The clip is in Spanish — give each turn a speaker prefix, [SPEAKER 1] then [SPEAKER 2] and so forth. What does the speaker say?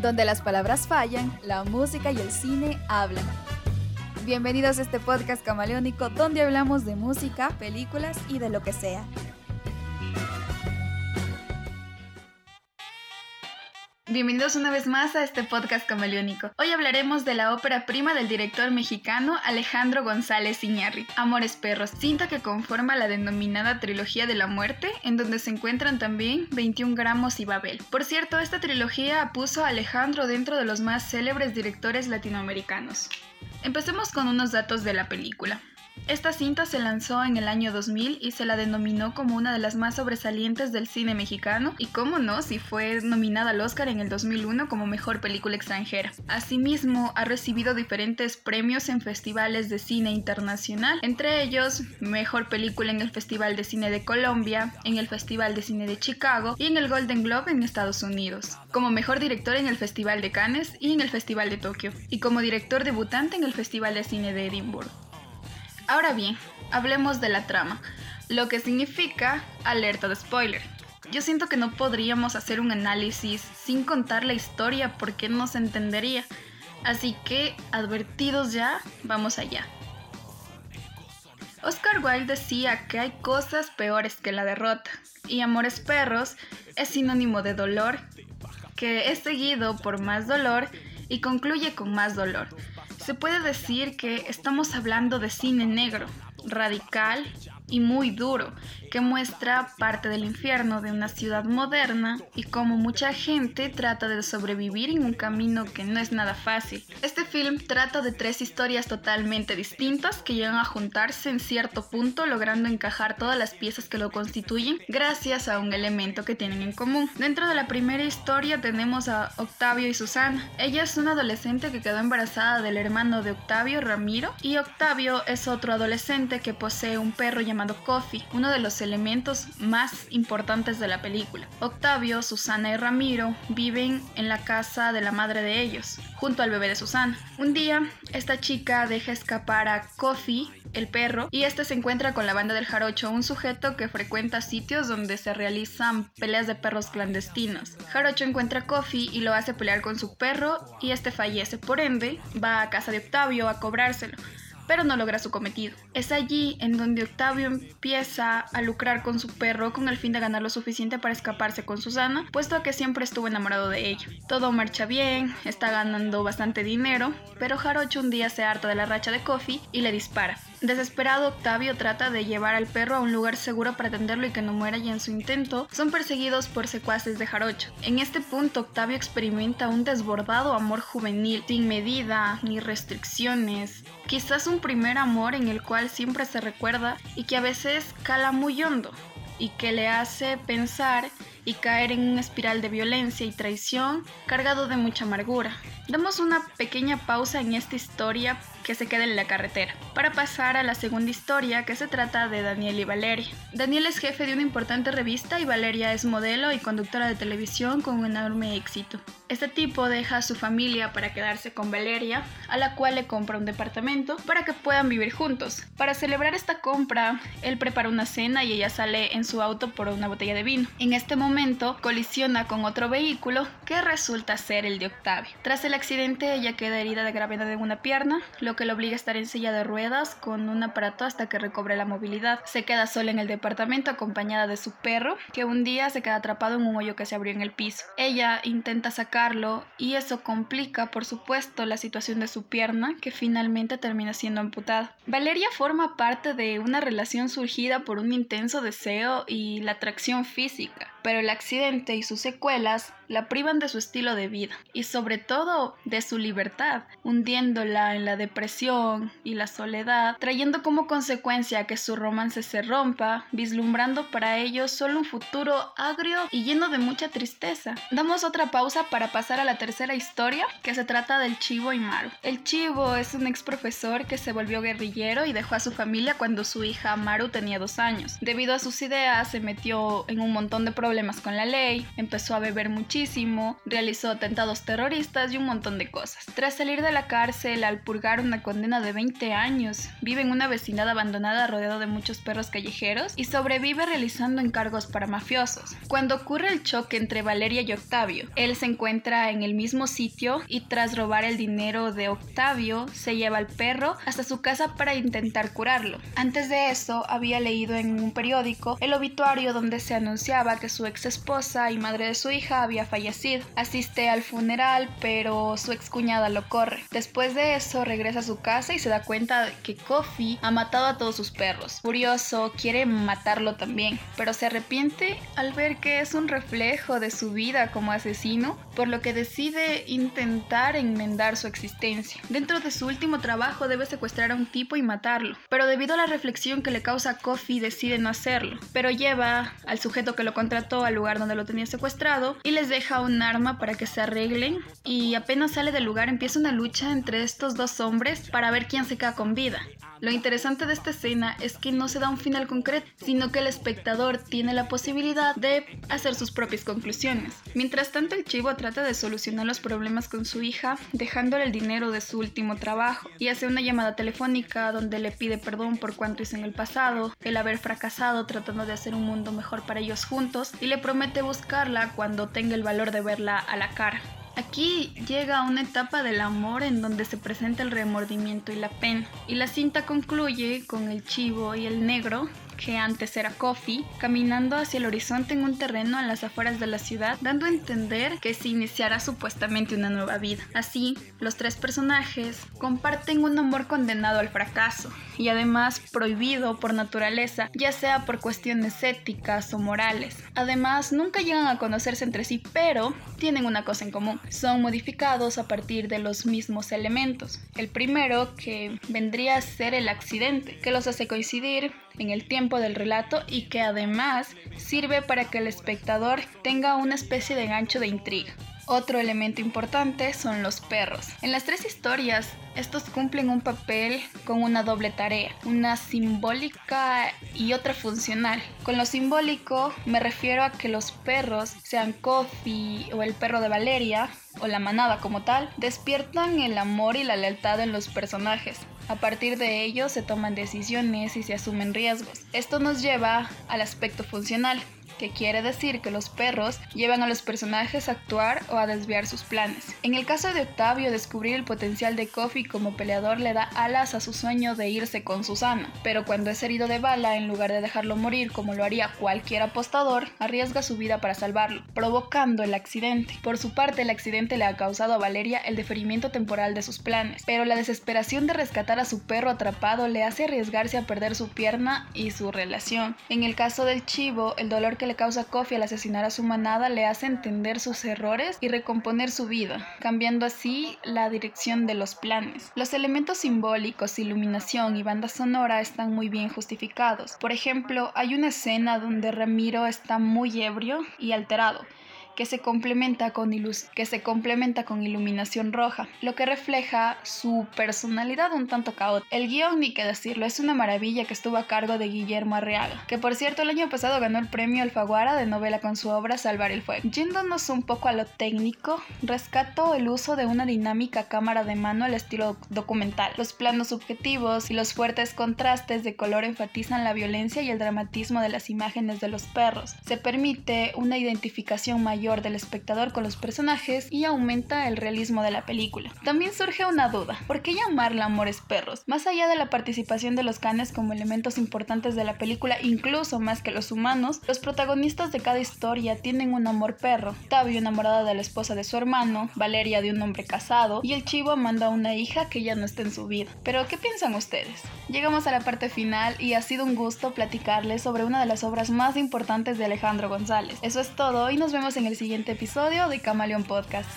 [SPEAKER 1] donde las palabras fallan, la música y el cine hablan. Bienvenidos a este podcast camaleónico donde hablamos de música, películas y de lo que sea. Bienvenidos una vez más a este podcast camaleónico. Hoy hablaremos de la ópera prima del director mexicano Alejandro González Iñárritu, Amores Perros, cinta que conforma la denominada trilogía de la muerte, en donde se encuentran también 21 gramos y Babel. Por cierto, esta trilogía puso a Alejandro dentro de los más célebres directores latinoamericanos. Empecemos con unos datos de la película. Esta cinta se lanzó en el año 2000 y se la denominó como una de las más sobresalientes del cine mexicano y cómo no, si fue nominada al Oscar en el 2001 como mejor película extranjera. Asimismo, ha recibido diferentes premios en festivales de cine internacional, entre ellos mejor película en el Festival de Cine de Colombia, en el Festival de Cine de Chicago y en el Golden Globe en Estados Unidos, como mejor director en el Festival de Cannes y en el Festival de Tokio, y como director debutante en el Festival de Cine de Edimburgo. Ahora bien, hablemos de la trama, lo que significa alerta de spoiler. Yo siento que no podríamos hacer un análisis sin contar la historia porque no se entendería. Así que, advertidos ya, vamos allá. Oscar Wilde decía que hay cosas peores que la derrota, y Amores Perros es sinónimo de dolor, que es seguido por más dolor y concluye con más dolor. Se puede decir que estamos hablando de cine negro, radical y muy duro, que muestra parte del infierno de una ciudad moderna y cómo mucha gente trata de sobrevivir en un camino que no es nada fácil. Este film trata de tres historias totalmente distintas que llegan a juntarse en cierto punto logrando encajar todas las piezas que lo constituyen gracias a un elemento que tienen en común. Dentro de la primera historia tenemos a Octavio y Susana. Ella es una adolescente que quedó embarazada del hermano de Octavio, Ramiro, y Octavio es otro adolescente que posee un perro llamado Coffee, uno de los elementos más importantes de la película. Octavio, Susana y Ramiro viven en la casa de la madre de ellos, junto al bebé de Susana. Un día, esta chica deja escapar a Coffee, el perro, y este se encuentra con la banda del Jarocho, un sujeto que frecuenta sitios donde se realizan peleas de perros clandestinos. Jarocho encuentra a Coffee y lo hace pelear con su perro y este fallece, por ende, va a casa de Octavio a cobrárselo pero no logra su cometido. Es allí en donde Octavio empieza a lucrar con su perro con el fin de ganar lo suficiente para escaparse con Susana, puesto que siempre estuvo enamorado de ella. Todo marcha bien, está ganando bastante dinero, pero Jarocho un día se harta de la racha de Coffee y le dispara. Desesperado, Octavio trata de llevar al perro a un lugar seguro para atenderlo y que no muera y en su intento son perseguidos por secuaces de Jarocho. En este punto, Octavio experimenta un desbordado amor juvenil, sin medida ni restricciones, quizás un primer amor en el cual siempre se recuerda y que a veces cala muy hondo y que le hace pensar y caer en una espiral de violencia y traición cargado de mucha amargura. Damos una pequeña pausa en esta historia que se queda en la carretera, para pasar a la segunda historia que se trata de Daniel y Valeria. Daniel es jefe de una importante revista y Valeria es modelo y conductora de televisión con un enorme éxito. Este tipo deja a su familia para quedarse con Valeria, a la cual le compra un departamento para que puedan vivir juntos. Para celebrar esta compra, él prepara una cena y ella sale en su auto por una botella de vino. En este momento colisiona con otro vehículo que resulta ser el de Octavio. Tras el accidente, ella queda herida de gravedad en una pierna, lo que le obliga a estar en silla de ruedas con un aparato hasta que recobre la movilidad. Se queda sola en el departamento acompañada de su perro, que un día se queda atrapado en un hoyo que se abrió en el piso. Ella intenta sacarlo y eso complica, por supuesto, la situación de su pierna, que finalmente termina siendo amputada. Valeria forma parte de una relación surgida por un intenso deseo y la atracción física pero el accidente y sus secuelas la privan de su estilo de vida y sobre todo de su libertad, hundiéndola en la depresión y la soledad, trayendo como consecuencia que su romance se rompa, vislumbrando para ellos solo un futuro agrio y lleno de mucha tristeza. Damos otra pausa para pasar a la tercera historia, que se trata del Chivo y Maru. El Chivo es un ex profesor que se volvió guerrillero y dejó a su familia cuando su hija Maru tenía dos años. Debido a sus ideas se metió en un montón de problemas con la ley, empezó a beber muchísimo, realizó atentados terroristas y un montón de cosas. Tras salir de la cárcel al purgar una condena de 20 años, vive en una vecindad abandonada rodeado de muchos perros callejeros y sobrevive realizando encargos para mafiosos. Cuando ocurre el choque entre Valeria y Octavio, él se encuentra en el mismo sitio y tras robar el dinero de Octavio, se lleva al perro hasta su casa para intentar curarlo. Antes de eso, había leído en un periódico el obituario donde se anunciaba que su ex esposa y madre de su hija había fallecido. Asiste al funeral, pero su ex cuñada lo corre. Después de eso, regresa a su casa y se da cuenta que Kofi ha matado a todos sus perros. Furioso, quiere matarlo también, pero se arrepiente al ver que es un reflejo de su vida como asesino, por lo que decide intentar enmendar su existencia. Dentro de su último trabajo debe secuestrar a un tipo y matarlo, pero debido a la reflexión que le causa Kofi decide no hacerlo, pero lleva al sujeto que lo contrató al lugar donde lo tenía secuestrado y les deja un arma para que se arreglen y apenas sale del lugar empieza una lucha entre estos dos hombres para ver quién se queda con vida. Lo interesante de esta escena es que no se da un final concreto, sino que el espectador tiene la posibilidad de hacer sus propias conclusiones. Mientras tanto, el chivo trata de solucionar los problemas con su hija, dejándole el dinero de su último trabajo, y hace una llamada telefónica donde le pide perdón por cuanto hizo en el pasado, el haber fracasado tratando de hacer un mundo mejor para ellos juntos, y le promete buscarla cuando tenga el valor de verla a la cara. Aquí llega una etapa del amor en donde se presenta el remordimiento y la pena. Y la cinta concluye con el chivo y el negro que antes era Coffee, caminando hacia el horizonte en un terreno a las afueras de la ciudad, dando a entender que se iniciará supuestamente una nueva vida. Así, los tres personajes comparten un amor condenado al fracaso y además prohibido por naturaleza, ya sea por cuestiones éticas o morales. Además, nunca llegan a conocerse entre sí, pero tienen una cosa en común. Son modificados a partir de los mismos elementos. El primero, que vendría a ser el accidente, que los hace coincidir en el tiempo del relato y que además sirve para que el espectador tenga una especie de gancho de intriga. Otro elemento importante son los perros. En las tres historias, estos cumplen un papel con una doble tarea, una simbólica y otra funcional. Con lo simbólico me refiero a que los perros, sean Kofi o el perro de Valeria, o la manada como tal, despiertan el amor y la lealtad en los personajes. A partir de ello se toman decisiones y se asumen riesgos. Esto nos lleva al aspecto funcional, que quiere decir que los perros llevan a los personajes a actuar o a desviar sus planes. En el caso de Octavio, descubrir el potencial de Kofi como peleador le da alas a su sueño de irse con Susana, pero cuando es herido de bala, en lugar de dejarlo morir como lo haría cualquier apostador, arriesga su vida para salvarlo, provocando el accidente. Por su parte, el accidente le ha causado a Valeria el deferimiento temporal de sus planes, pero la desesperación de rescatar a su perro atrapado le hace arriesgarse a perder su pierna y su relación. En el caso del chivo, el dolor que le causa Kofi al asesinar a su manada le hace entender sus errores y recomponer su vida, cambiando así la dirección de los planes. Los elementos simbólicos, iluminación y banda sonora están muy bien justificados. Por ejemplo, hay una escena donde Ramiro está muy ebrio y alterado que se complementa con, que se complementa con iluminación roja, lo que refleja su personalidad un tanto caótica. El guion, ni que decirlo, es una maravilla que estuvo a cargo de Guillermo Arriaga, que por cierto el año pasado ganó el premio Alfaguara de novela con su obra Salvar el Fuego. Yéndonos un poco a lo técnico, rescato el uso de una dinámica cámara de mano al estilo documental. Los planos subjetivos y los fuertes contrastes de color enfatizan la violencia y el dramatismo de las imágenes de los perros. Se permite una identificación del espectador con los personajes y aumenta el realismo de la película. También surge una duda, ¿por qué llamarla Amores Perros? Más allá de la participación de los canes como elementos importantes de la película, incluso más que los humanos, los protagonistas de cada historia tienen un amor perro. Tabio enamorada de la esposa de su hermano, Valeria de un hombre casado y el chivo amando a una hija que ya no está en su vida. Pero ¿qué piensan ustedes? Llegamos a la parte final y ha sido un gusto platicarles sobre una de las obras más importantes de Alejandro González. Eso es todo y nos vemos en el siguiente episodio de Camaleón Podcast.